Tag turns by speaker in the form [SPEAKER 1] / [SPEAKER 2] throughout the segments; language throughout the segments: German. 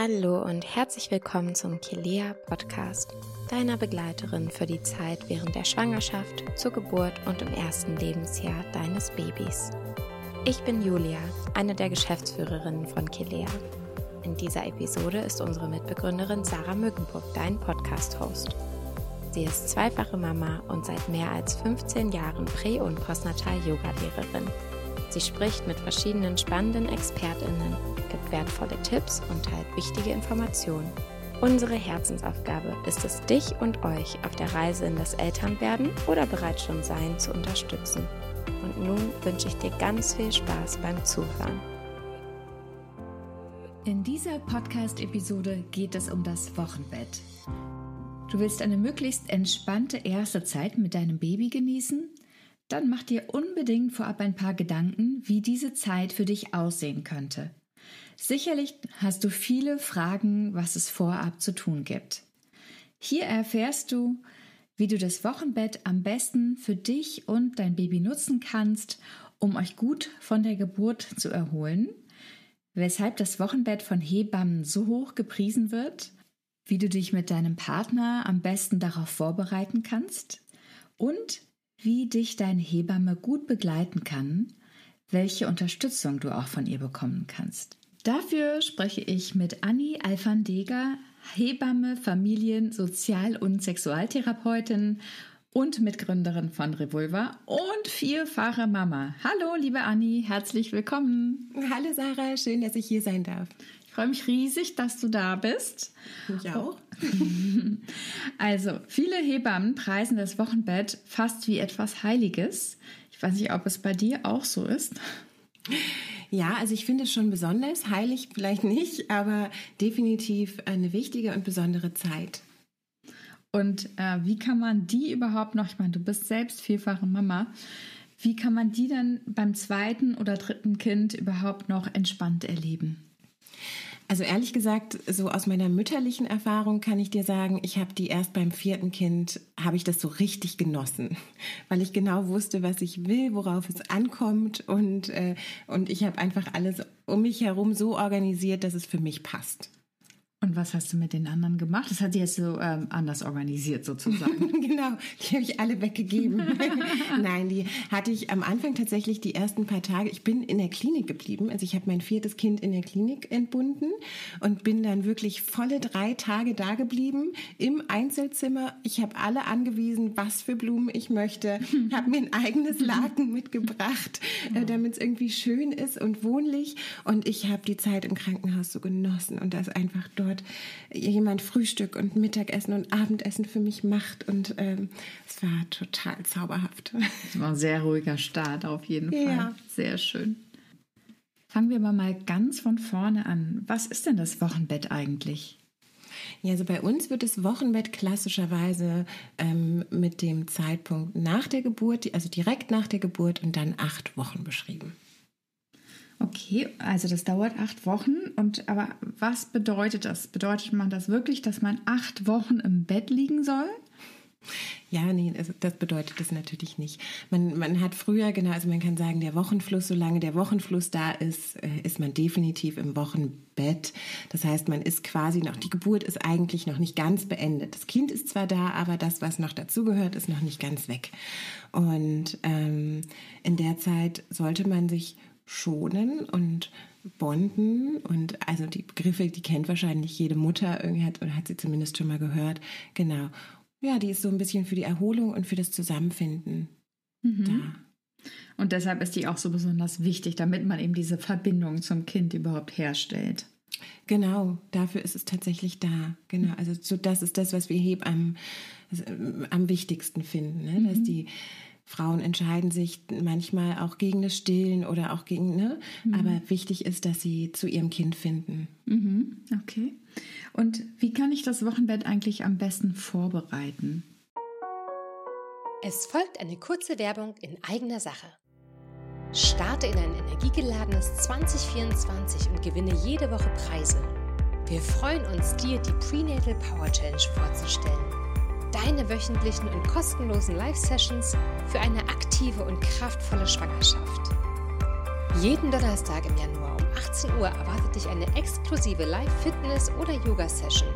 [SPEAKER 1] Hallo und herzlich willkommen zum Kilea Podcast, deiner Begleiterin für die Zeit während der Schwangerschaft, zur Geburt und im ersten Lebensjahr deines Babys. Ich bin Julia, eine der Geschäftsführerinnen von Kilea. In dieser Episode ist unsere Mitbegründerin Sarah Mückenburg dein Podcast-Host. Sie ist zweifache Mama und seit mehr als 15 Jahren Prä- und Postnatal-Yoga-Lehrerin. Sie spricht mit verschiedenen spannenden ExpertInnen, gibt wertvolle Tipps und teilt wichtige Informationen. Unsere Herzensaufgabe ist es, dich und euch auf der Reise in das Elternwerden oder bereits schon Sein zu unterstützen. Und nun wünsche ich dir ganz viel Spaß beim Zuhören.
[SPEAKER 2] In dieser Podcast-Episode geht es um das Wochenbett. Du willst eine möglichst entspannte erste Zeit mit deinem Baby genießen? Dann mach dir unbedingt vorab ein paar Gedanken, wie diese Zeit für dich aussehen könnte. Sicherlich hast du viele Fragen, was es vorab zu tun gibt. Hier erfährst du, wie du das Wochenbett am besten für dich und dein Baby nutzen kannst, um euch gut von der Geburt zu erholen, weshalb das Wochenbett von Hebammen so hoch gepriesen wird, wie du dich mit deinem Partner am besten darauf vorbereiten kannst und wie dich deine Hebamme gut begleiten kann, welche Unterstützung du auch von ihr bekommen kannst. Dafür spreche ich mit Anni Alfandeger, Hebamme, Familien-, Sozial- und Sexualtherapeutin und Mitgründerin von Revolver und vierfache Mama. Hallo, liebe Anni, herzlich willkommen.
[SPEAKER 3] Hallo Sarah, schön, dass ich hier sein darf.
[SPEAKER 2] Ich freue mich riesig, dass du da bist.
[SPEAKER 3] Ich auch.
[SPEAKER 2] Also, viele Hebammen preisen das Wochenbett fast wie etwas Heiliges. Ich weiß nicht, ob es bei dir auch so ist.
[SPEAKER 3] Ja, also ich finde es schon besonders, heilig vielleicht nicht, aber definitiv eine wichtige und besondere Zeit.
[SPEAKER 2] Und äh, wie kann man die überhaupt noch, ich meine, du bist selbst vierfache Mama, wie kann man die dann beim zweiten oder dritten Kind überhaupt noch entspannt erleben?
[SPEAKER 3] Also ehrlich gesagt, so aus meiner mütterlichen Erfahrung kann ich dir sagen, ich habe die erst beim vierten Kind, habe ich das so richtig genossen, weil ich genau wusste, was ich will, worauf es ankommt und, äh, und ich habe einfach alles um mich herum so organisiert, dass es für mich passt.
[SPEAKER 2] Und was hast du mit den anderen gemacht? Das hat sie jetzt so ähm, anders organisiert sozusagen.
[SPEAKER 3] genau, die habe ich alle weggegeben. Nein, die hatte ich am Anfang tatsächlich die ersten paar Tage. Ich bin in der Klinik geblieben. Also ich habe mein viertes Kind in der Klinik entbunden und bin dann wirklich volle drei Tage da geblieben im Einzelzimmer. Ich habe alle angewiesen, was für Blumen ich möchte. habe mir ein eigenes Laken mitgebracht, äh, damit es irgendwie schön ist und wohnlich. Und ich habe die Zeit im Krankenhaus so genossen und das einfach dort dort jemand Frühstück und Mittagessen und Abendessen für mich macht. Und ähm, es war total zauberhaft.
[SPEAKER 2] Es war ein sehr ruhiger Start auf jeden Fall.
[SPEAKER 3] Ja.
[SPEAKER 2] Sehr schön. Fangen wir aber mal ganz von vorne an. Was ist denn das Wochenbett eigentlich?
[SPEAKER 3] Ja, also bei uns wird das Wochenbett klassischerweise ähm, mit dem Zeitpunkt nach der Geburt, also direkt nach der Geburt und dann acht Wochen beschrieben.
[SPEAKER 2] Okay, also das dauert acht Wochen. Und aber was bedeutet das? Bedeutet man das wirklich, dass man acht Wochen im Bett liegen soll?
[SPEAKER 3] Ja, nee, also das bedeutet das natürlich nicht. Man, man hat früher, genau, also man kann sagen, der Wochenfluss, solange der Wochenfluss da ist, äh, ist man definitiv im Wochenbett. Das heißt, man ist quasi noch, die Geburt ist eigentlich noch nicht ganz beendet. Das Kind ist zwar da, aber das, was noch dazugehört, ist noch nicht ganz weg. Und ähm, in der Zeit sollte man sich schonen und bonden und also die Begriffe, die kennt wahrscheinlich jede Mutter, irgendwie hat oder hat sie zumindest schon mal gehört. Genau. Ja, die ist so ein bisschen für die Erholung und für das Zusammenfinden mhm. da.
[SPEAKER 2] Und deshalb ist die auch so besonders wichtig, damit man eben diese Verbindung zum Kind überhaupt herstellt.
[SPEAKER 3] Genau, dafür ist es tatsächlich da. Genau, also so das ist das, was wir Hebammen also, am wichtigsten finden, ne? dass mhm. die Frauen entscheiden sich manchmal auch gegen das Stillen oder auch gegen, ne? Mhm. Aber wichtig ist, dass sie zu ihrem Kind finden.
[SPEAKER 2] Mhm. Okay. Und wie kann ich das Wochenbett eigentlich am besten vorbereiten?
[SPEAKER 1] Es folgt eine kurze Werbung in eigener Sache. Starte in ein energiegeladenes 2024 und gewinne jede Woche Preise. Wir freuen uns, dir die Prenatal Power Challenge vorzustellen deine wöchentlichen und kostenlosen Live-Sessions für eine aktive und kraftvolle Schwangerschaft. Jeden Donnerstag im Januar um
[SPEAKER 4] 18 Uhr erwartet dich eine exklusive Live-Fitness- oder Yoga-Session.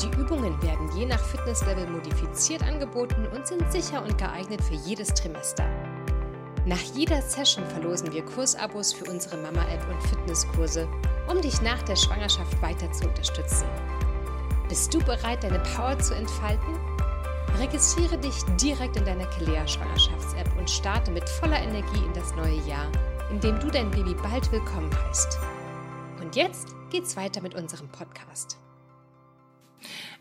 [SPEAKER 4] Die Übungen werden je nach Fitnesslevel modifiziert angeboten und sind sicher und geeignet für jedes Trimester. Nach jeder Session verlosen wir Kursabos für unsere Mama-App und Fitnesskurse, um dich nach der Schwangerschaft weiter zu unterstützen. Bist du bereit, deine Power zu entfalten? Registriere dich direkt in deiner Kelea Schwangerschafts-App und starte mit voller Energie in das neue Jahr, in dem du dein Baby bald willkommen heißt. Und jetzt geht's weiter mit unserem Podcast.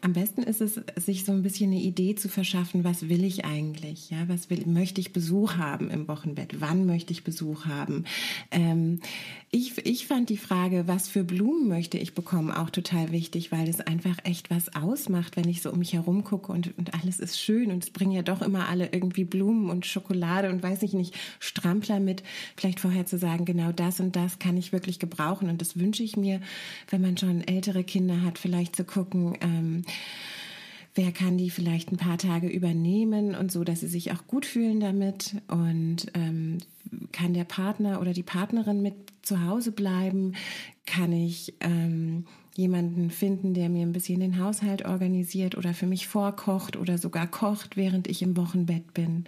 [SPEAKER 3] Am besten ist es, sich so ein bisschen eine Idee zu verschaffen, was will ich eigentlich? Ja, was will, möchte ich Besuch haben im Wochenbett? Wann möchte ich Besuch haben? Ähm, ich, ich fand die Frage, was für Blumen möchte ich bekommen, auch total wichtig, weil es einfach echt was ausmacht, wenn ich so um mich herum gucke und, und alles ist schön und es bringen ja doch immer alle irgendwie Blumen und Schokolade und weiß ich nicht, Strampler mit. Vielleicht vorher zu sagen, genau das und das kann ich wirklich gebrauchen und das wünsche ich mir, wenn man schon ältere Kinder hat, vielleicht zu gucken, ähm, wer kann die vielleicht ein paar Tage übernehmen und so, dass sie sich auch gut fühlen damit? Und ähm, kann der Partner oder die Partnerin mit zu Hause bleiben, kann ich ähm, jemanden finden, der mir ein bisschen den Haushalt organisiert oder für mich vorkocht oder sogar kocht, während ich im Wochenbett bin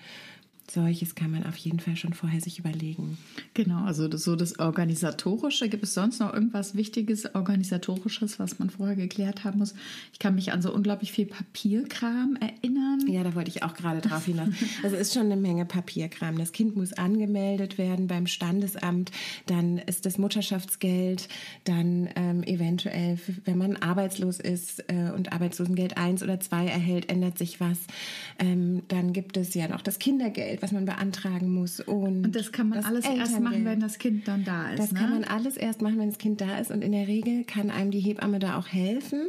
[SPEAKER 3] solches kann man auf jeden Fall schon vorher sich überlegen.
[SPEAKER 2] Genau, also das, so das Organisatorische. Gibt es sonst noch irgendwas Wichtiges, Organisatorisches, was man vorher geklärt haben muss? Ich kann mich an so unglaublich viel Papierkram erinnern.
[SPEAKER 3] Ja, da wollte ich auch gerade drauf hinaus. Also es ist schon eine Menge Papierkram. Das Kind muss angemeldet werden beim Standesamt, dann ist das Mutterschaftsgeld, dann ähm, eventuell, wenn man arbeitslos ist äh, und Arbeitslosengeld 1 oder 2 erhält, ändert sich was. Ähm, dann gibt es ja noch das Kindergeld Geld, was man beantragen muss. Und,
[SPEAKER 2] und das kann man das alles erst machen, wenn das Kind dann da ist.
[SPEAKER 3] Das
[SPEAKER 2] ne?
[SPEAKER 3] kann man alles erst machen, wenn das Kind da ist. Und in der Regel kann einem die Hebamme da auch helfen.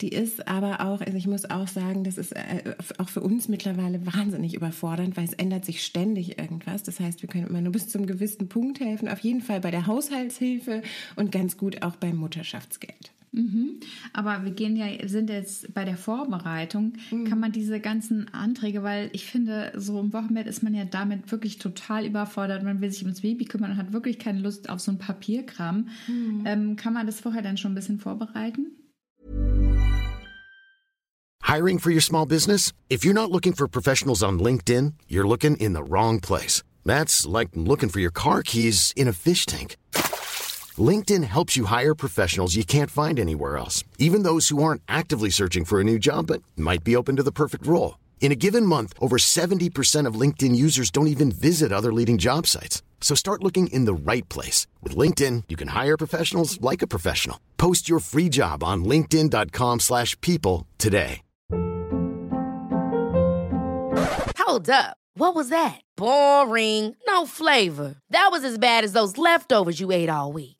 [SPEAKER 3] Die ist aber auch, also ich muss auch sagen, das ist äh, auch für uns mittlerweile wahnsinnig überfordernd, weil es ändert sich ständig irgendwas. Das heißt, wir können immer nur bis zum gewissen Punkt helfen. Auf jeden Fall bei der Haushaltshilfe und ganz gut auch beim Mutterschaftsgeld.
[SPEAKER 2] Mhm. Aber wir gehen ja, sind jetzt bei der Vorbereitung, mhm. kann man diese ganzen Anträge, weil ich finde, so im Wochenbett ist man ja damit wirklich total überfordert. Man will sich ums Baby kümmern und hat wirklich keine Lust auf so ein Papierkram. Mhm. Ähm, kann man das vorher dann schon ein bisschen vorbereiten?
[SPEAKER 5] Hiring for your small business? If you're not looking for professionals on LinkedIn, you're looking in the wrong place. That's like looking for your car keys in a fish tank. LinkedIn helps you hire professionals you can't find anywhere else, even those who aren't actively searching for a new job but might be open to the perfect role. In a given month, over 70% of LinkedIn users don't even visit other leading job sites. So start looking in the right place. With LinkedIn, you can hire professionals like a professional. Post your free job on linkedin.com slash people today.
[SPEAKER 6] Hold up. What was that? Boring. No flavor. That was as bad as those leftovers you ate all week.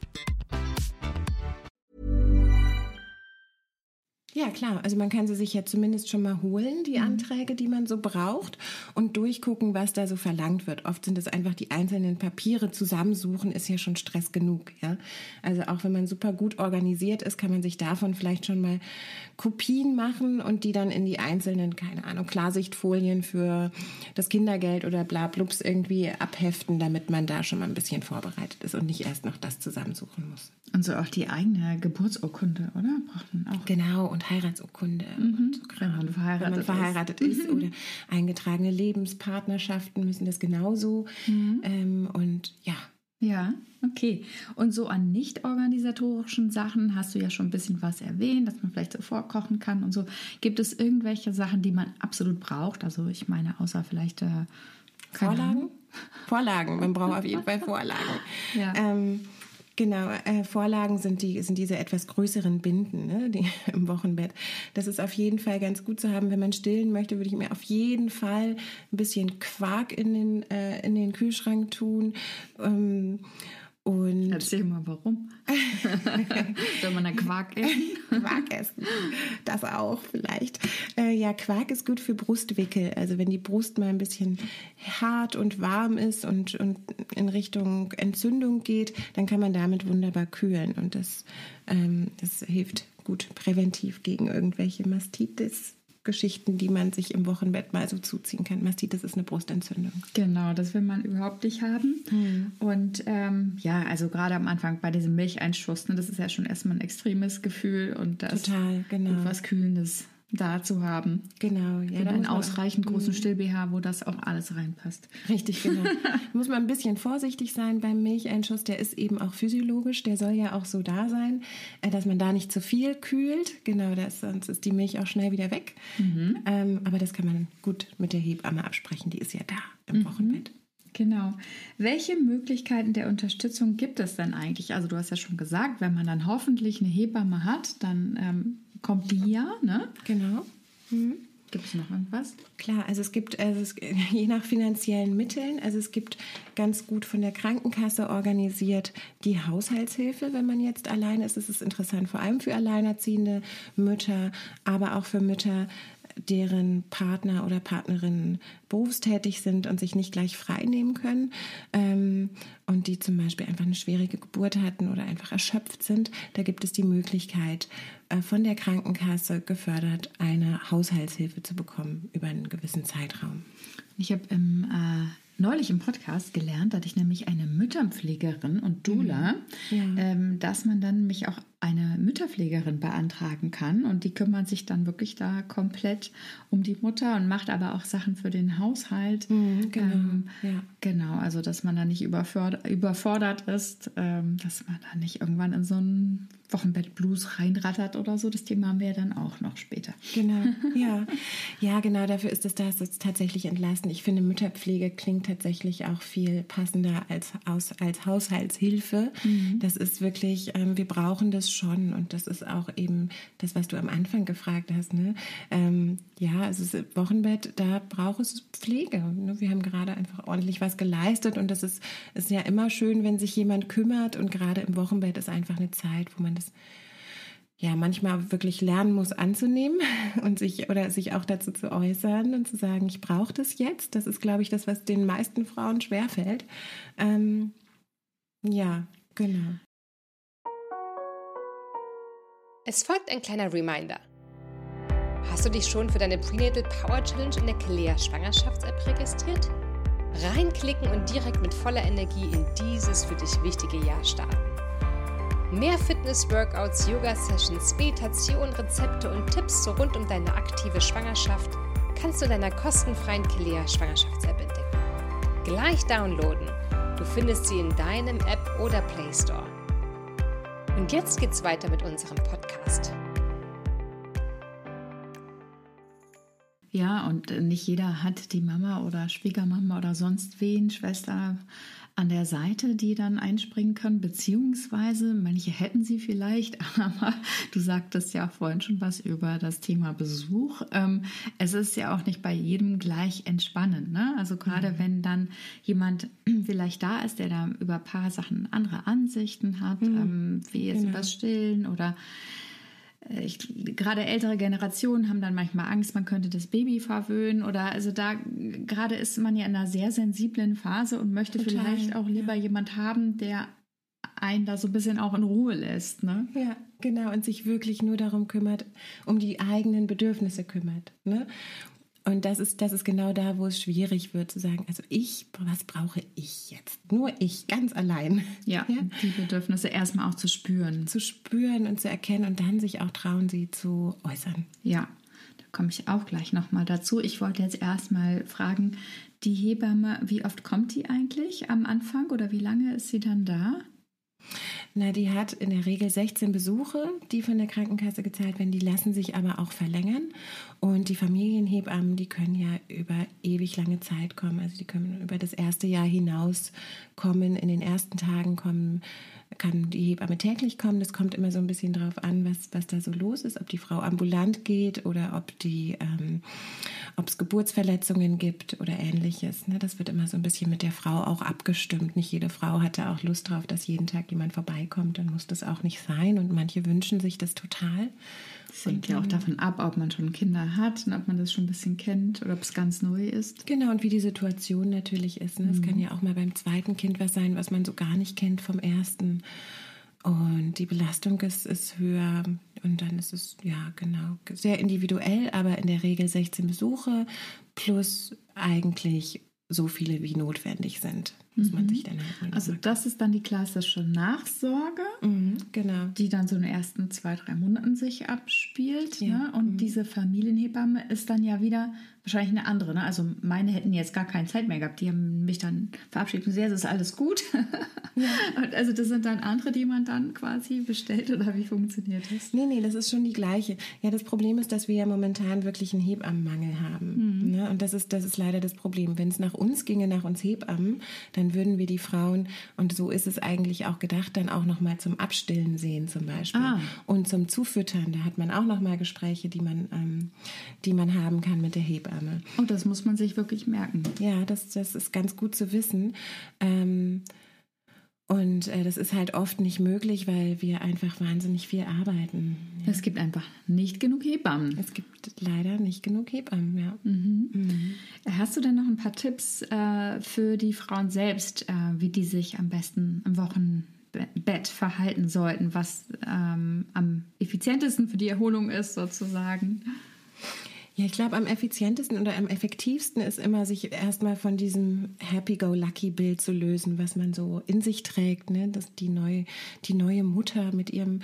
[SPEAKER 3] Ja, klar. Also man kann sie sich ja zumindest schon mal holen, die mhm. Anträge, die man so braucht, und durchgucken, was da so verlangt wird. Oft sind es einfach die einzelnen Papiere zusammensuchen, ist ja schon Stress genug. Ja? Also auch wenn man super gut organisiert ist, kann man sich davon vielleicht schon mal Kopien machen und die dann in die einzelnen, keine Ahnung, Klarsichtfolien für das Kindergeld oder bla blups irgendwie abheften, damit man da schon mal ein bisschen vorbereitet ist und nicht erst noch das zusammensuchen muss.
[SPEAKER 2] Und so auch die eigene Geburtsurkunde, oder?
[SPEAKER 3] Braucht man auch. Genau, und Heiratsurkunde. Mhm. Und so wenn man verheiratet, wenn man verheiratet ist. ist. Oder eingetragene Lebenspartnerschaften müssen das genauso. Mhm. Ähm, und ja.
[SPEAKER 2] Ja, okay. Und so an nicht organisatorischen Sachen hast du ja schon ein bisschen was erwähnt, dass man vielleicht so vorkochen kann und so. Gibt es irgendwelche Sachen, die man absolut braucht? Also ich meine, außer vielleicht äh,
[SPEAKER 3] Vorlagen? Vorlagen. Man braucht auf jeden Fall Vorlagen. Ja. Ähm, Genau, äh, Vorlagen sind, die, sind diese etwas größeren Binden ne, die, im Wochenbett. Das ist auf jeden Fall ganz gut zu haben. Wenn man stillen möchte, würde ich mir auf jeden Fall ein bisschen Quark in den, äh, in den Kühlschrank tun. Ähm, und
[SPEAKER 2] Erzähl mal, warum? Soll man dann Quark essen?
[SPEAKER 3] Quark essen. Das auch vielleicht. Äh, ja, Quark ist gut für Brustwickel. Also wenn die Brust mal ein bisschen hart und warm ist und, und in Richtung Entzündung geht, dann kann man damit wunderbar kühlen. Und das, ähm, das hilft gut präventiv gegen irgendwelche Mastitis. Geschichten, die man sich im Wochenbett mal so zuziehen kann. Mastitis ist eine Brustentzündung.
[SPEAKER 2] Genau, das will man überhaupt nicht haben. Mhm. Und ähm, ja, also gerade am Anfang bei diesem Milcheinschuss, ne, das ist ja schon erstmal ein extremes Gefühl und das
[SPEAKER 3] Total, genau.
[SPEAKER 2] was Kühlendes da zu haben.
[SPEAKER 3] Genau,
[SPEAKER 2] ja. Und einen ausreichend großen mhm. Still-BH, wo das auch alles reinpasst.
[SPEAKER 3] Richtig, genau. muss man ein bisschen vorsichtig sein beim Milcheinschuss. Der ist eben auch physiologisch. Der soll ja auch so da sein, äh, dass man da nicht zu viel kühlt. Genau, das, sonst ist die Milch auch schnell wieder weg. Mhm. Ähm, aber das kann man gut mit der Hebamme absprechen. Die ist ja da im mhm. Wochenbett.
[SPEAKER 2] Genau. Welche Möglichkeiten der Unterstützung gibt es denn eigentlich? Also du hast ja schon gesagt, wenn man dann hoffentlich eine Hebamme hat, dann ähm, kommt die ja, ne?
[SPEAKER 3] Genau. Mhm.
[SPEAKER 2] Gibt es noch irgendwas?
[SPEAKER 3] Klar, also es gibt, also es, je nach finanziellen Mitteln, also es gibt ganz gut von der Krankenkasse organisiert die Haushaltshilfe, wenn man jetzt alleine ist. Es ist interessant, vor allem für alleinerziehende Mütter, aber auch für Mütter, deren Partner oder Partnerinnen berufstätig sind und sich nicht gleich frei nehmen können ähm, und die zum Beispiel einfach eine schwierige Geburt hatten oder einfach erschöpft sind, da gibt es die Möglichkeit, von der Krankenkasse gefördert, eine Haushaltshilfe zu bekommen über einen gewissen Zeitraum.
[SPEAKER 2] Ich habe im äh neulich im Podcast gelernt, hatte ich nämlich eine Mütterpflegerin und Dula, mhm. ja. ähm, dass man dann mich auch eine Mütterpflegerin beantragen kann und die kümmert sich dann wirklich da komplett um die Mutter und macht aber auch Sachen für den Haushalt.
[SPEAKER 3] Mhm, genau. Ähm,
[SPEAKER 2] ja. genau, also dass man da nicht überfordert, überfordert ist, ähm, dass man da nicht irgendwann in so einen Wochenbettblues reinrattert oder so. Das Thema haben wir ja dann auch noch später.
[SPEAKER 3] Genau, ja. Ja, genau, dafür ist es das jetzt tatsächlich entlasten. Ich finde, Mütterpflege klingt tatsächlich auch viel passender als, als, als Haushaltshilfe. Mhm. Das ist wirklich, ähm, wir brauchen das schon und das ist auch eben das, was du am Anfang gefragt hast. Ne? Ähm, ja, es ist Wochenbett, da braucht es Pflege. Ne? Wir haben gerade einfach ordentlich was geleistet und das ist, ist ja immer schön, wenn sich jemand kümmert und gerade im Wochenbett ist einfach eine Zeit, wo man das ja manchmal wirklich lernen muss anzunehmen und sich oder sich auch dazu zu äußern und zu sagen, ich brauche das jetzt. Das ist, glaube ich, das, was den meisten Frauen schwerfällt. Ähm, ja, genau.
[SPEAKER 4] Es folgt ein kleiner Reminder. Hast du dich schon für deine Prenatal Power Challenge in der Kelea Schwangerschafts-App registriert? Reinklicken und direkt mit voller Energie in dieses für dich wichtige Jahr starten. Mehr Fitness-Workouts, Yoga-Sessions, Meditation, Rezepte und Tipps rund um deine aktive Schwangerschaft kannst du in deiner kostenfreien Kelea Schwangerschafts-App entdecken. Gleich downloaden. Du findest sie in deinem App oder Play Store. Und jetzt geht's weiter mit unserem Podcast.
[SPEAKER 2] Ja, und nicht jeder hat die Mama oder Schwiegermama oder sonst wen, Schwester an der Seite, die dann einspringen können, beziehungsweise manche hätten sie vielleicht, aber du sagtest ja vorhin schon was über das Thema Besuch. Ähm, es ist ja auch nicht bei jedem gleich entspannend. Ne? Also gerade mhm. wenn dann jemand vielleicht da ist, der da über ein paar Sachen andere Ansichten hat, mhm. ähm, wie jetzt genau. über Stillen oder ich, gerade ältere Generationen haben dann manchmal Angst, man könnte das Baby verwöhnen oder also da gerade ist man ja in einer sehr sensiblen Phase und möchte Total, vielleicht auch lieber ja. jemand haben, der einen da so ein bisschen auch in Ruhe lässt, ne?
[SPEAKER 3] Ja, genau und sich wirklich nur darum kümmert, um die eigenen Bedürfnisse kümmert, ne? Und das ist, das ist genau da, wo es schwierig wird, zu sagen, also ich, was brauche ich jetzt? Nur ich, ganz allein.
[SPEAKER 2] Ja, ja? die Bedürfnisse erstmal auch zu spüren.
[SPEAKER 3] Zu spüren und zu erkennen und dann sich auch trauen, sie zu äußern.
[SPEAKER 2] Ja, da komme ich auch gleich nochmal dazu. Ich wollte jetzt erstmal fragen, die Hebamme, wie oft kommt die eigentlich am Anfang oder wie lange ist sie dann da?
[SPEAKER 3] Na, die hat in der Regel 16 Besuche, die von der Krankenkasse gezahlt werden. Die lassen sich aber auch verlängern. Und die Familienhebammen, die können ja über ewig lange Zeit kommen. Also die können über das erste Jahr hinaus kommen. In den ersten Tagen kommen kann die Hebamme täglich kommen. Das kommt immer so ein bisschen drauf an, was, was da so los ist, ob die Frau ambulant geht oder ob ähm, es Geburtsverletzungen gibt oder ähnliches. Ne? Das wird immer so ein bisschen mit der Frau auch abgestimmt. Nicht jede Frau hatte auch Lust drauf, dass jeden Tag jemand vorbeikommt. Dann muss das auch nicht sein. Und manche wünschen sich das total.
[SPEAKER 2] Das hängt ja auch davon ab, ob man schon Kinder hat und ob man das schon ein bisschen kennt oder ob es ganz neu ist.
[SPEAKER 3] Genau, und wie die Situation natürlich ist. Ne? Es mhm. kann ja auch mal beim zweiten Kind was sein, was man so gar nicht kennt vom ersten. Und die Belastung ist, ist höher. Und dann ist es, ja, genau, sehr individuell, aber in der Regel 16 Besuche plus eigentlich so viele wie notwendig sind. Muss man sich
[SPEAKER 2] dann halt Also das ist dann die klassische Nachsorge,
[SPEAKER 3] mhm, genau.
[SPEAKER 2] die dann so in den ersten zwei, drei Monaten sich abspielt. Ja. Ne? Und mhm. diese Familienhebamme ist dann ja wieder wahrscheinlich eine andere. Ne? Also meine hätten jetzt gar keine Zeit mehr gehabt. Die haben mich dann verabschiedet und gesagt, es ist alles gut. Ja. also das sind dann andere, die man dann quasi bestellt oder wie funktioniert das?
[SPEAKER 3] Nee, nee, das ist schon die gleiche. Ja, das Problem ist, dass wir ja momentan wirklich einen Hebammenmangel haben. Mhm. Ne? Und das ist, das ist leider das Problem. Wenn es nach uns ginge, nach uns Hebammen, dann würden wir die Frauen, und so ist es eigentlich auch gedacht, dann auch nochmal zum Abstillen sehen zum Beispiel. Ah. Und zum Zufüttern. Da hat man auch nochmal Gespräche, die man, ähm, die man haben kann mit der Hebamme. Hebamme.
[SPEAKER 2] Und das muss man sich wirklich merken.
[SPEAKER 3] Ja, das, das ist ganz gut zu wissen. Ähm, und äh, das ist halt oft nicht möglich, weil wir einfach wahnsinnig viel arbeiten.
[SPEAKER 2] Ja. Es gibt einfach nicht genug Hebammen.
[SPEAKER 3] Es gibt leider nicht genug Hebammen, ja.
[SPEAKER 2] Mhm. Mhm. Hast du denn noch ein paar Tipps äh, für die Frauen selbst, äh, wie die sich am besten im Wochenbett verhalten sollten, was ähm, am effizientesten für die Erholung ist, sozusagen?
[SPEAKER 3] Ja, ich glaube, am effizientesten oder am effektivsten ist immer, sich erstmal von diesem Happy-Go-Lucky-Bild zu lösen, was man so in sich trägt. Ne? Dass die neue, die neue Mutter mit ihrem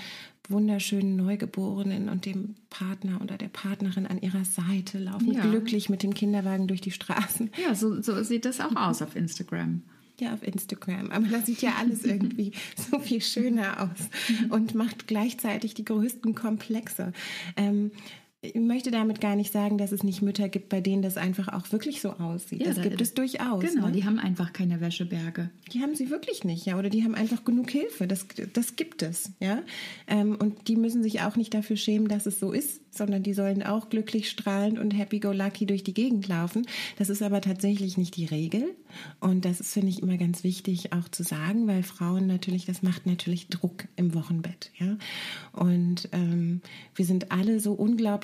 [SPEAKER 3] wunderschönen Neugeborenen und dem Partner oder der Partnerin an ihrer Seite laufen, ja. glücklich mit dem Kinderwagen durch die Straßen.
[SPEAKER 2] Ja, so, so sieht das auch aus auf Instagram.
[SPEAKER 3] Ja, auf Instagram. Aber da sieht ja alles irgendwie so viel schöner aus und macht gleichzeitig die größten Komplexe. Ähm, ich möchte damit gar nicht sagen, dass es nicht Mütter gibt, bei denen das einfach auch wirklich so aussieht. Ja, das gibt es durchaus.
[SPEAKER 2] Genau, ne? die haben einfach keine Wäscheberge.
[SPEAKER 3] Die haben sie wirklich nicht, ja. Oder die haben einfach genug Hilfe. Das, das gibt es, ja. Ähm, und die müssen sich auch nicht dafür schämen, dass es so ist, sondern die sollen auch glücklich, strahlend und happy-go-lucky durch die Gegend laufen. Das ist aber tatsächlich nicht die Regel. Und das ist, finde ich, immer ganz wichtig auch zu sagen, weil Frauen natürlich, das macht natürlich Druck im Wochenbett. Ja? Und ähm, wir sind alle so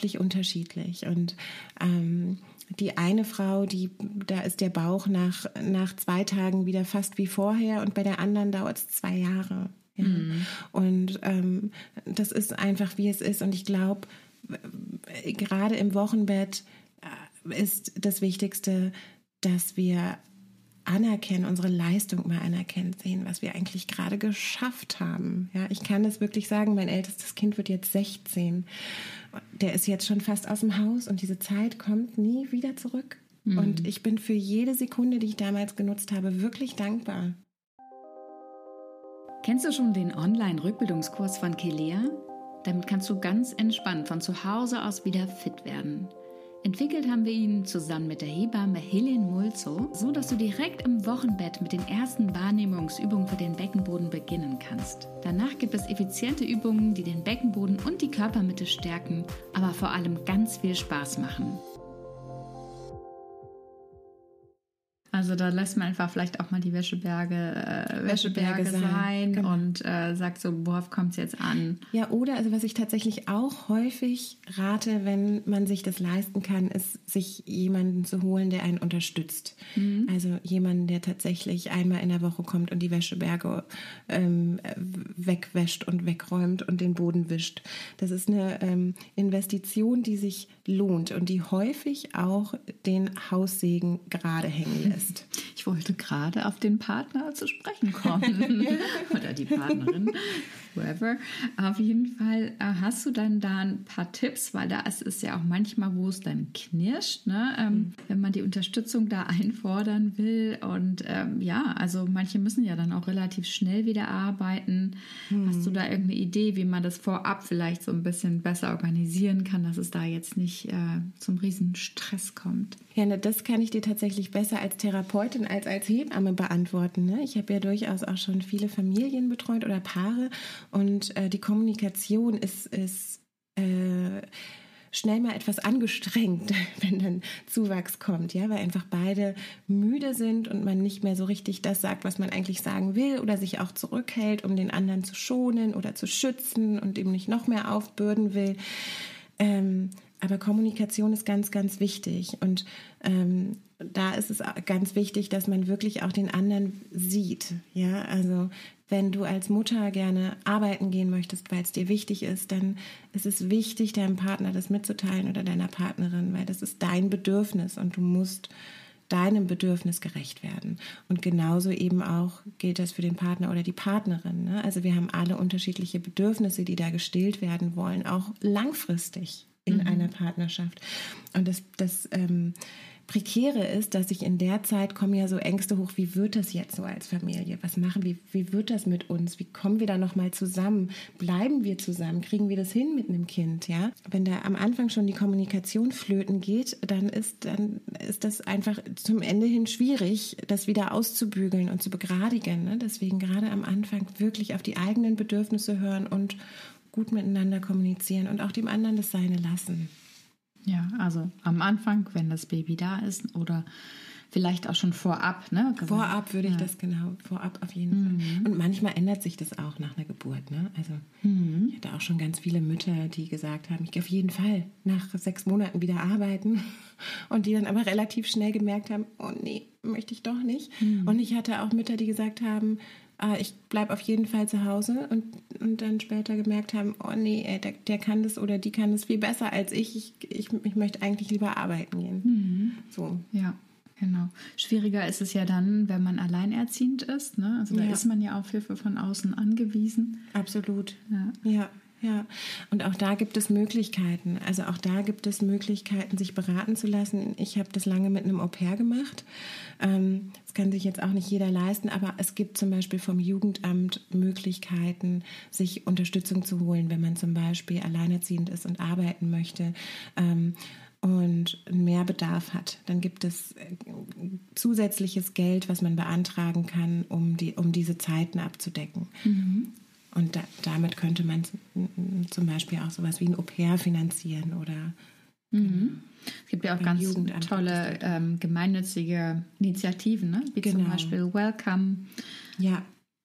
[SPEAKER 3] unglaublich unterschiedlich. Und ähm, die eine Frau, die, da ist der Bauch nach, nach zwei Tagen wieder fast wie vorher und bei der anderen dauert es zwei Jahre. Ja. Mhm. Und ähm, das ist einfach, wie es ist. Und ich glaube, gerade im Wochenbett äh, ist das Wichtigste, dass wir anerkennen, unsere Leistung mal anerkennen, sehen, was wir eigentlich gerade geschafft haben. Ja, ich kann das wirklich sagen, mein ältestes Kind wird jetzt 16. Der ist jetzt schon fast aus dem Haus und diese Zeit kommt nie wieder zurück. Mhm. Und ich bin für jede Sekunde, die ich damals genutzt habe, wirklich dankbar.
[SPEAKER 2] Kennst du schon den Online-Rückbildungskurs von Kelea? Damit kannst du ganz entspannt von zu Hause aus wieder fit werden. Entwickelt haben wir ihn zusammen mit der Hebamme Helene Mulzo, so dass du direkt im Wochenbett mit den ersten Wahrnehmungsübungen für den Beckenboden beginnen kannst. Danach gibt es effiziente Übungen, die den Beckenboden und die Körpermitte stärken, aber vor allem ganz viel Spaß machen. Also da lässt man einfach vielleicht auch mal die Wäscheberge, äh, Wäscheberge, sein, sein genau. und äh, sagt so, worauf kommt es jetzt an?
[SPEAKER 3] Ja, oder also was ich tatsächlich auch häufig rate, wenn man sich das leisten kann, ist, sich jemanden zu holen, der einen unterstützt. Mhm. Also jemanden, der tatsächlich einmal in der Woche kommt und die Wäscheberge ähm, wegwäscht und wegräumt und den Boden wischt. Das ist eine ähm, Investition, die sich lohnt und die häufig auch den Haussegen gerade hängen lässt
[SPEAKER 2] ist. Ich wollte gerade auf den Partner zu sprechen kommen oder die Partnerin. whoever. Auf jeden Fall äh, hast du dann da ein paar Tipps, weil da ist es ja auch manchmal, wo es dann knirscht, ne? Ähm, mhm. wenn man die Unterstützung da einfordern will. Und ähm, ja, also manche müssen ja dann auch relativ schnell wieder arbeiten. Mhm. Hast du da irgendeine Idee, wie man das vorab vielleicht so ein bisschen besser organisieren kann, dass es da jetzt nicht äh, zum riesen Stress kommt?
[SPEAKER 3] Ja, ne, das kann ich dir tatsächlich besser als Therapeutin als als Hebamme beantworten. Ne? Ich habe ja durchaus auch schon viele Familien betreut oder Paare und äh, die Kommunikation ist, ist äh, schnell mal etwas angestrengt, wenn dann Zuwachs kommt, ja, weil einfach beide müde sind und man nicht mehr so richtig das sagt, was man eigentlich sagen will oder sich auch zurückhält, um den anderen zu schonen oder zu schützen und ihm nicht noch mehr aufbürden will. Ähm, aber Kommunikation ist ganz, ganz wichtig. Und ähm, da ist es ganz wichtig, dass man wirklich auch den anderen sieht. Ja, also wenn du als Mutter gerne arbeiten gehen möchtest, weil es dir wichtig ist, dann ist es wichtig, deinem Partner das mitzuteilen oder deiner Partnerin, weil das ist dein Bedürfnis und du musst deinem Bedürfnis gerecht werden. Und genauso eben auch gilt das für den Partner oder die Partnerin. Ne? Also wir haben alle unterschiedliche Bedürfnisse, die da gestillt werden wollen, auch langfristig in mhm. einer Partnerschaft. Und das, das ähm, Prekäre ist, dass ich in der Zeit kommen ja so Ängste hoch, wie wird das jetzt so als Familie? Was machen wir? Wie wird das mit uns? Wie kommen wir da nochmal zusammen? Bleiben wir zusammen? Kriegen wir das hin mit einem Kind? Ja? Wenn da am Anfang schon die Kommunikation flöten geht, dann ist, dann ist das einfach zum Ende hin schwierig, das wieder auszubügeln und zu begradigen. Ne? Deswegen gerade am Anfang wirklich auf die eigenen Bedürfnisse hören und gut miteinander kommunizieren und auch dem anderen das Seine lassen.
[SPEAKER 2] Ja, also am Anfang, wenn das Baby da ist oder vielleicht auch schon vorab, ne?
[SPEAKER 3] Vorab würde ich ja. das genau, vorab auf jeden mhm. Fall. Und manchmal ändert sich das auch nach einer Geburt, ne? Also mhm. ich hatte auch schon ganz viele Mütter, die gesagt haben, ich gehe auf jeden Fall nach sechs Monaten wieder arbeiten und die dann aber relativ schnell gemerkt haben, oh nee, möchte ich doch nicht. Mhm. Und ich hatte auch Mütter, die gesagt haben, ah, ich bleibe auf jeden Fall zu Hause und, und dann später gemerkt haben, oh nee, ey, der, der kann das oder die kann das viel besser als ich. Ich, ich, ich möchte eigentlich lieber arbeiten gehen.
[SPEAKER 2] Mhm. So. Ja. Genau. Schwieriger ist es ja dann, wenn man alleinerziehend ist. Ne? Also da ja. ist man ja auf Hilfe von außen angewiesen.
[SPEAKER 3] Absolut. Ja. ja. Ja, und auch da gibt es Möglichkeiten. Also auch da gibt es Möglichkeiten, sich beraten zu lassen. Ich habe das lange mit einem Au pair gemacht. Ähm, das kann sich jetzt auch nicht jeder leisten, aber es gibt zum Beispiel vom Jugendamt Möglichkeiten, sich Unterstützung zu holen, wenn man zum Beispiel alleinerziehend ist und arbeiten möchte ähm, und mehr Bedarf hat, dann gibt es äh, zusätzliches Geld, was man beantragen kann, um, die, um diese Zeiten abzudecken. Mhm. Und da, damit könnte man zum Beispiel auch sowas wie ein Au-pair finanzieren oder.
[SPEAKER 2] Mhm. Es gibt ja auch ganz tolle ähm, gemeinnützige Initiativen, ne? wie genau. zum Beispiel Welcome.
[SPEAKER 3] Ja.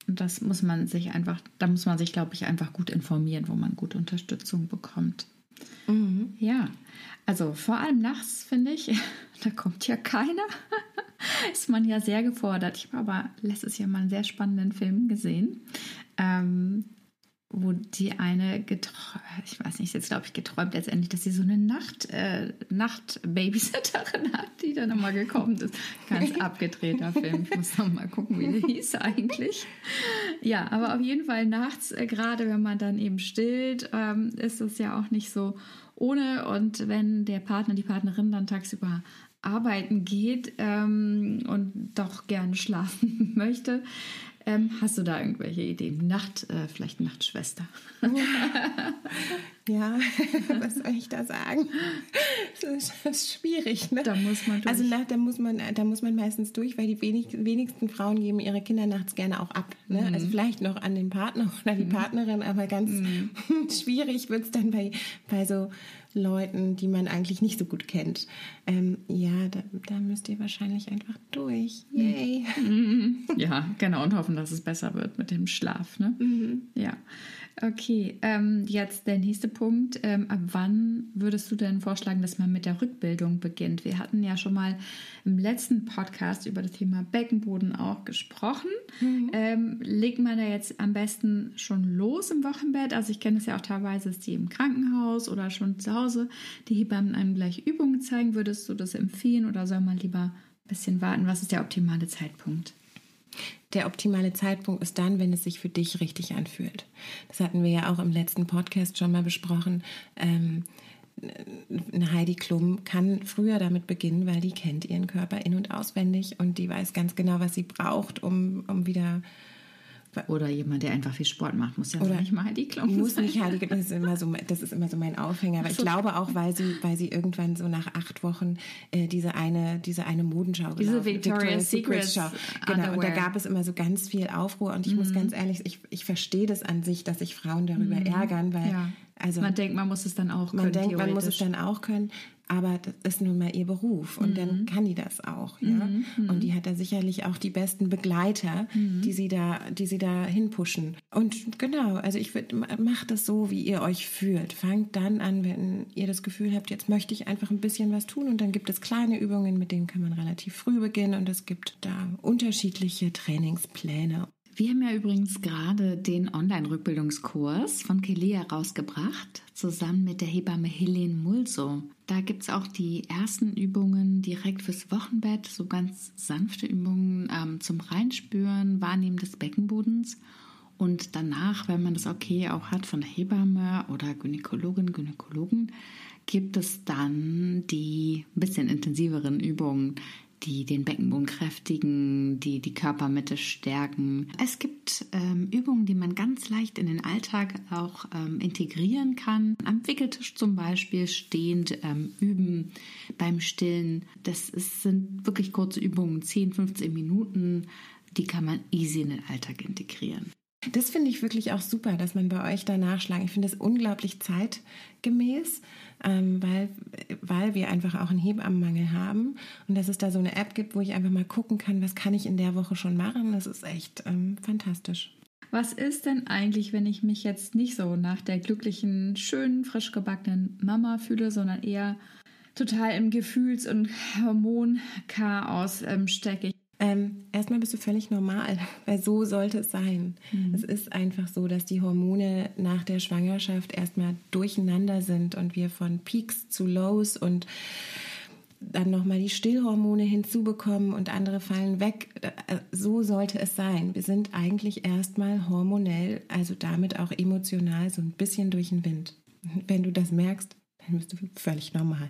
[SPEAKER 2] Und das muss man sich einfach, da muss man sich, glaube ich, einfach gut informieren, wo man gute Unterstützung bekommt. Mhm. Ja, also vor allem nachts finde ich, da kommt ja keiner, ist man ja sehr gefordert. Ich habe aber letztes Jahr mal einen sehr spannenden Film gesehen ähm, wo die eine geträumt, ich weiß nicht, jetzt glaube ich geträumt letztendlich, dass sie so eine Nacht, äh, Nacht-Babysitterin hat, die dann nochmal gekommen ist. Ganz abgedrehter Film. Ich muss noch mal gucken, wie der hieß eigentlich. Ja, aber auf jeden Fall nachts, äh, gerade wenn man dann eben stillt, ähm, ist es ja auch nicht so ohne. Und wenn der Partner, die Partnerin dann tagsüber arbeiten geht ähm, und doch gerne schlafen möchte, ähm, hast du da irgendwelche Ideen? Nacht, äh, vielleicht Nachtschwester.
[SPEAKER 3] ja, was soll ich da sagen? Das ist, schwierig. Ne?
[SPEAKER 2] Da muss man durch.
[SPEAKER 3] Also nach, da muss man, da muss man meistens durch, weil die wenig, wenigsten Frauen geben ihre Kinder nachts gerne auch ab. Ne? Mhm. Also vielleicht noch an den Partner oder die mhm. Partnerin, aber ganz mhm. schwierig wird es dann bei, bei so Leuten, die man eigentlich nicht so gut kennt. Ähm, ja, da, da, müsst ihr wahrscheinlich einfach durch. Yay.
[SPEAKER 2] Mhm. Ja, genau. Und hoffen, dass es besser wird mit dem Schlaf. Ne? Mhm. Ja. Okay, ähm, jetzt der nächste Punkt. Ähm, ab wann würdest du denn vorschlagen, dass man mit der Rückbildung beginnt? Wir hatten ja schon mal im letzten Podcast über das Thema Beckenboden auch gesprochen. Mhm. Ähm, legt man da jetzt am besten schon los im Wochenbett? Also ich kenne es ja auch teilweise, dass die im Krankenhaus oder schon zu Hause die Hebammen einem gleich Übungen zeigen. Würdest du das empfehlen oder soll man lieber ein bisschen warten? Was ist der optimale Zeitpunkt?
[SPEAKER 3] Der optimale Zeitpunkt ist dann, wenn es sich für dich richtig anfühlt. Das hatten wir ja auch im letzten Podcast schon mal besprochen. Ähm, eine Heidi Klum kann früher damit beginnen, weil die kennt ihren Körper in- und auswendig und die weiß ganz genau, was sie braucht, um, um wieder
[SPEAKER 2] oder jemand, der einfach viel Sport macht, muss ja
[SPEAKER 3] Oder
[SPEAKER 2] nicht mal Heidi Klum
[SPEAKER 3] muss
[SPEAKER 2] sein.
[SPEAKER 3] nicht Heidi, das ist immer so, das ist immer so mein Aufhänger. Aber ich glaube auch, weil sie, weil sie irgendwann so nach acht Wochen äh, diese eine, diese eine Modenschau
[SPEAKER 2] Diese Victoria's Secrets
[SPEAKER 3] Schau. Genau. Und da gab es immer so ganz viel Aufruhr. Und ich muss ganz ehrlich, ich, ich verstehe das an sich, dass sich Frauen darüber ärgern, weil
[SPEAKER 2] Ja.
[SPEAKER 3] Also
[SPEAKER 2] man denkt, man muss es dann auch
[SPEAKER 3] man
[SPEAKER 2] können,
[SPEAKER 3] denkt, man muss es dann auch können, aber das ist nun mal ihr Beruf und
[SPEAKER 2] Mhm.
[SPEAKER 3] dann kann die das auch, ja. Und die hat da sicherlich auch die besten Begleiter,
[SPEAKER 2] Mhm.
[SPEAKER 3] die sie da, die sie da hinpushen. Und genau, also ich würde, macht das so, wie ihr euch fühlt. Fangt dann an, wenn ihr das Gefühl habt, jetzt möchte ich einfach ein bisschen was tun und dann gibt es kleine Übungen, mit denen kann man relativ früh beginnen und es gibt da unterschiedliche Trainingspläne.
[SPEAKER 2] Wir haben ja übrigens gerade den Online-Rückbildungskurs von Kelea rausgebracht, zusammen mit der Hebamme Helene Mulso. Da gibt es auch die ersten Übungen direkt fürs Wochenbett, so ganz sanfte Übungen ähm, zum Reinspüren, Wahrnehmen des Beckenbodens. Und danach, wenn man das okay auch hat von der Hebamme oder Gynäkologin, Gynäkologen, gibt es dann die bisschen intensiveren Übungen, die den Beckenboden kräftigen, die die Körpermitte stärken. Es gibt ähm, Übungen, die man ganz leicht in den Alltag auch ähm, integrieren kann. Am Wickeltisch zum Beispiel stehend ähm, üben beim Stillen. Das ist, sind wirklich kurze Übungen, 10, 15 Minuten. Die kann man easy in den Alltag integrieren.
[SPEAKER 3] Das finde ich wirklich auch super, dass man bei euch da nachschlagen. Ich finde es unglaublich zeitgemäß, ähm, weil, weil wir einfach auch einen Hebammenmangel haben und dass es da so eine App gibt, wo ich einfach mal gucken kann, was kann ich in der Woche schon machen. Das ist echt ähm, fantastisch.
[SPEAKER 2] Was ist denn eigentlich, wenn ich mich jetzt nicht so nach der glücklichen, schönen, frisch gebackenen Mama fühle, sondern eher total im Gefühls- und Hormonchaos ähm, stecke?
[SPEAKER 3] Ähm, erstmal bist du völlig normal, weil so sollte es sein. Es ist einfach so, dass die Hormone nach der Schwangerschaft erstmal durcheinander sind und wir von Peaks zu Lows und dann nochmal die Stillhormone hinzubekommen und andere fallen weg. Äh, So sollte es sein. Wir sind eigentlich erstmal hormonell, also damit auch emotional so ein bisschen durch den Wind. Wenn du das merkst, du völlig normal.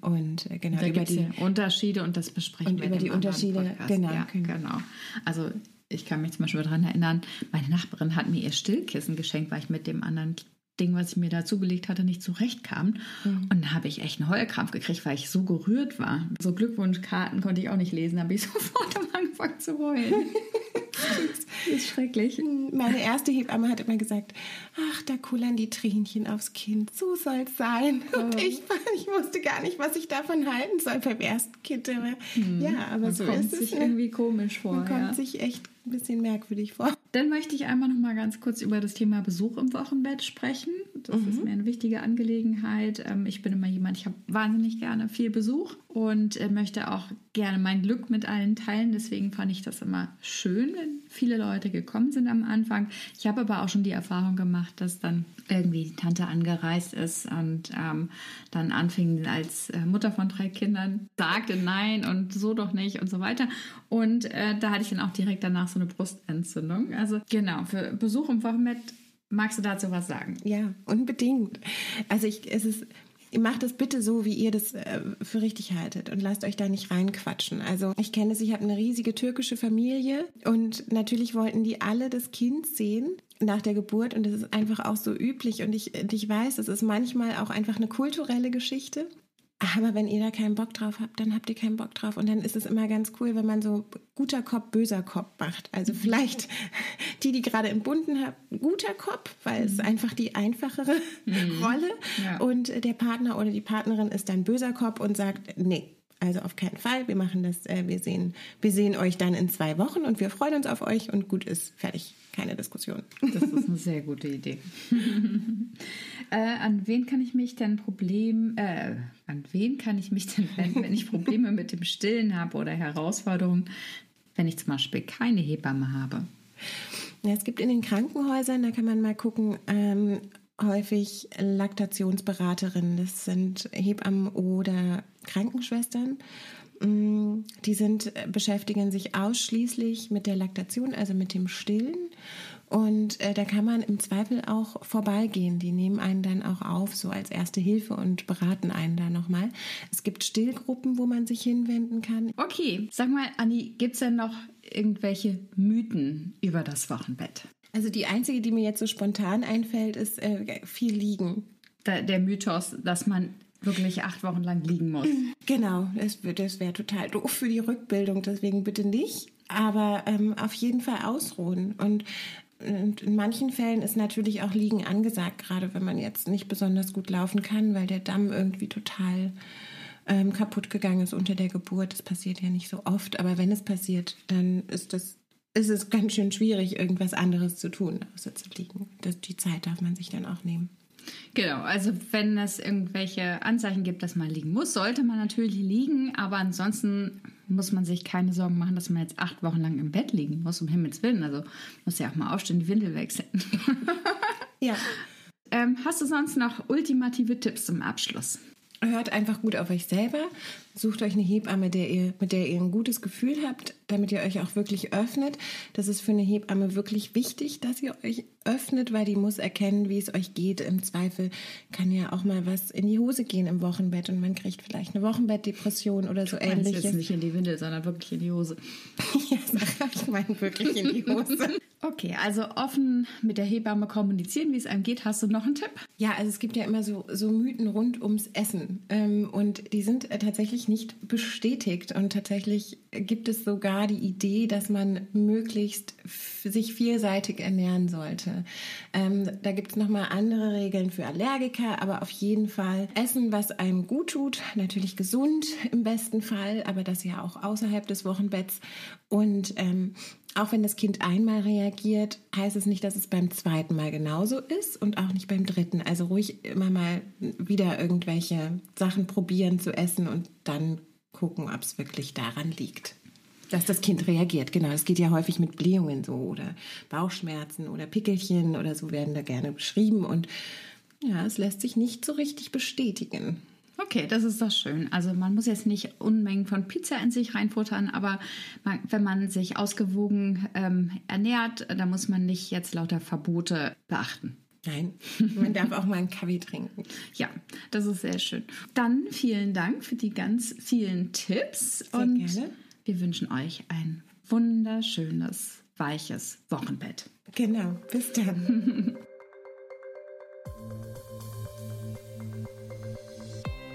[SPEAKER 3] Und äh, genau,
[SPEAKER 2] Da
[SPEAKER 3] über die,
[SPEAKER 2] ja Unterschiede und das besprechen
[SPEAKER 3] Und
[SPEAKER 2] wir
[SPEAKER 3] über die Unterschiede,
[SPEAKER 2] Podcast.
[SPEAKER 3] genau,
[SPEAKER 2] Ja,
[SPEAKER 3] genau.
[SPEAKER 2] genau. Also ich kann mich zum Beispiel daran erinnern, meine Nachbarin hat mir ihr Stillkissen geschenkt, weil ich mit dem anderen Ding, was ich mir dazugelegt hatte, nicht zurechtkam.
[SPEAKER 3] Mhm.
[SPEAKER 2] Und dann habe ich echt einen Heulkrampf gekriegt, weil ich so gerührt war. So Glückwunschkarten konnte ich auch nicht lesen, da habe ich sofort angefangen zu heulen. das ist schrecklich.
[SPEAKER 3] Meine erste Hebamme hat immer gesagt, ach, da kullern die Tränchen aufs Kind, so soll es sein. Und ich, ich wusste gar nicht, was ich davon halten soll beim ersten Kind. Aber, ja, aber
[SPEAKER 2] Man
[SPEAKER 3] so
[SPEAKER 2] kommt
[SPEAKER 3] ist es.
[SPEAKER 2] sich
[SPEAKER 3] ne?
[SPEAKER 2] irgendwie komisch vor.
[SPEAKER 3] Man kommt
[SPEAKER 2] ja.
[SPEAKER 3] sich echt ein bisschen merkwürdig vor.
[SPEAKER 2] Dann möchte ich einmal noch mal ganz kurz über das Thema Besuch im Wochenbett sprechen. Das ist mir eine wichtige Angelegenheit. Ähm, Ich bin immer jemand, ich habe wahnsinnig gerne viel Besuch und äh, möchte auch gerne mein Glück mit allen teilen. Deswegen fand ich das immer schön, wenn viele Leute gekommen sind am Anfang. Ich habe aber auch schon die Erfahrung gemacht, dass dann irgendwie die Tante angereist ist und ähm, dann anfing als äh, Mutter von drei Kindern, sagte nein und so doch nicht und so weiter. Und äh, da hatte ich dann auch direkt danach so eine Brustentzündung. Also genau, für Besuch im Wochenbett magst du dazu was sagen?
[SPEAKER 3] Ja, unbedingt. Also ich, es ist, macht es bitte so, wie ihr das äh, für richtig haltet und lasst euch da nicht reinquatschen. Also ich kenne es, ich habe eine riesige türkische Familie und natürlich wollten die alle das Kind sehen nach der Geburt und das ist einfach auch so üblich und ich, ich weiß, es ist manchmal auch einfach eine kulturelle Geschichte. Aber wenn ihr da keinen Bock drauf habt, dann habt ihr keinen Bock drauf. Und dann ist es immer ganz cool, wenn man so guter Kopf, böser Kopf macht. Also vielleicht die, die gerade entbunden haben, guter Kopf, weil es einfach die einfachere Rolle.
[SPEAKER 2] Ja.
[SPEAKER 3] Und der Partner oder die Partnerin ist dann böser Kopf und sagt, nee, also auf keinen Fall. Wir machen das, äh, wir sehen, wir sehen euch dann in zwei Wochen und wir freuen uns auf euch und gut ist, fertig. Keine Diskussion.
[SPEAKER 2] Das ist eine sehr gute Idee. äh, an wen kann ich mich denn Problem, äh, an wen kann ich mich denn wenden, wenn ich Probleme mit dem Stillen habe oder Herausforderungen, wenn ich zum Beispiel keine Hebamme habe?
[SPEAKER 3] Ja, es gibt in den Krankenhäusern, da kann man mal gucken, ähm, häufig Laktationsberaterinnen. Das sind Hebammen oder Krankenschwestern. Mm, die sind, äh, beschäftigen sich ausschließlich mit der Laktation, also mit dem Stillen. Und äh, da kann man im Zweifel auch vorbeigehen. Die nehmen einen dann auch auf, so als erste Hilfe und beraten einen da nochmal. Es gibt Stillgruppen, wo man sich hinwenden kann.
[SPEAKER 2] Okay, sag mal, Anni, gibt es denn noch irgendwelche Mythen über das Wochenbett?
[SPEAKER 3] Also die einzige, die mir jetzt so spontan einfällt, ist äh, viel liegen.
[SPEAKER 2] Der, der Mythos, dass man wirklich acht Wochen lang liegen muss.
[SPEAKER 3] Genau, das, das wäre total doof für die Rückbildung, deswegen bitte nicht. Aber ähm, auf jeden Fall ausruhen. Und, und in manchen Fällen ist natürlich auch Liegen angesagt, gerade wenn man jetzt nicht besonders gut laufen kann, weil der Damm irgendwie total ähm, kaputt gegangen ist unter der Geburt. Das passiert ja nicht so oft, aber wenn es passiert, dann ist das ist es ganz schön schwierig, irgendwas anderes zu tun, außer zu liegen. Das, die Zeit darf man sich dann auch nehmen.
[SPEAKER 2] Genau, also wenn es irgendwelche Anzeichen gibt, dass man liegen muss, sollte man natürlich liegen, aber ansonsten muss man sich keine Sorgen machen, dass man jetzt acht Wochen lang im Bett liegen muss, um Himmels Willen. Also muss ja auch mal aufstehen, die Windel wechseln.
[SPEAKER 3] ja.
[SPEAKER 2] Ähm, hast du sonst noch ultimative Tipps zum Abschluss?
[SPEAKER 3] Hört einfach gut auf euch selber. Sucht euch eine Hebamme, der ihr, mit der ihr ein gutes Gefühl habt, damit ihr euch auch wirklich öffnet. Das ist für eine Hebamme wirklich wichtig, dass ihr euch öffnet, weil die muss erkennen, wie es euch geht. Im Zweifel kann ja auch mal was in die Hose gehen im Wochenbett und man kriegt vielleicht eine Wochenbettdepression oder so ähnliches.
[SPEAKER 2] Jetzt nicht in die Windel, sondern wirklich in die Hose.
[SPEAKER 3] ja, ich meine wirklich in die Hose.
[SPEAKER 2] Okay, also offen mit der Hebamme kommunizieren, wie es einem geht. Hast du noch einen Tipp?
[SPEAKER 3] Ja, also es gibt ja immer so, so Mythen rund ums Essen ähm, und die sind äh, tatsächlich nicht bestätigt und tatsächlich gibt es sogar die Idee, dass man möglichst sich vielseitig ernähren sollte. Ähm, da gibt es nochmal andere Regeln für Allergiker, aber auf jeden Fall essen, was einem gut tut, natürlich gesund im besten Fall, aber das ja auch außerhalb des Wochenbetts. Und ähm, auch wenn das Kind einmal reagiert, heißt es nicht, dass es beim zweiten Mal genauso ist und auch nicht beim dritten. Also ruhig immer mal wieder irgendwelche Sachen probieren zu essen und dann gucken, ob es wirklich daran liegt dass das Kind reagiert. Genau, das geht ja häufig mit Blähungen so oder Bauchschmerzen oder Pickelchen oder so werden da gerne beschrieben und ja, es lässt sich nicht so richtig bestätigen.
[SPEAKER 2] Okay, das ist doch schön. Also man muss jetzt nicht Unmengen von Pizza in sich reinfuttern, aber man, wenn man sich ausgewogen ähm, ernährt, dann muss man nicht jetzt lauter Verbote beachten.
[SPEAKER 3] Nein, man darf auch mal einen Kaffee trinken.
[SPEAKER 2] Ja, das ist sehr schön. Dann vielen Dank für die ganz vielen Tipps
[SPEAKER 3] sehr und gerne.
[SPEAKER 2] Wir wünschen euch ein wunderschönes, weiches Wochenbett.
[SPEAKER 3] Genau, bis dann.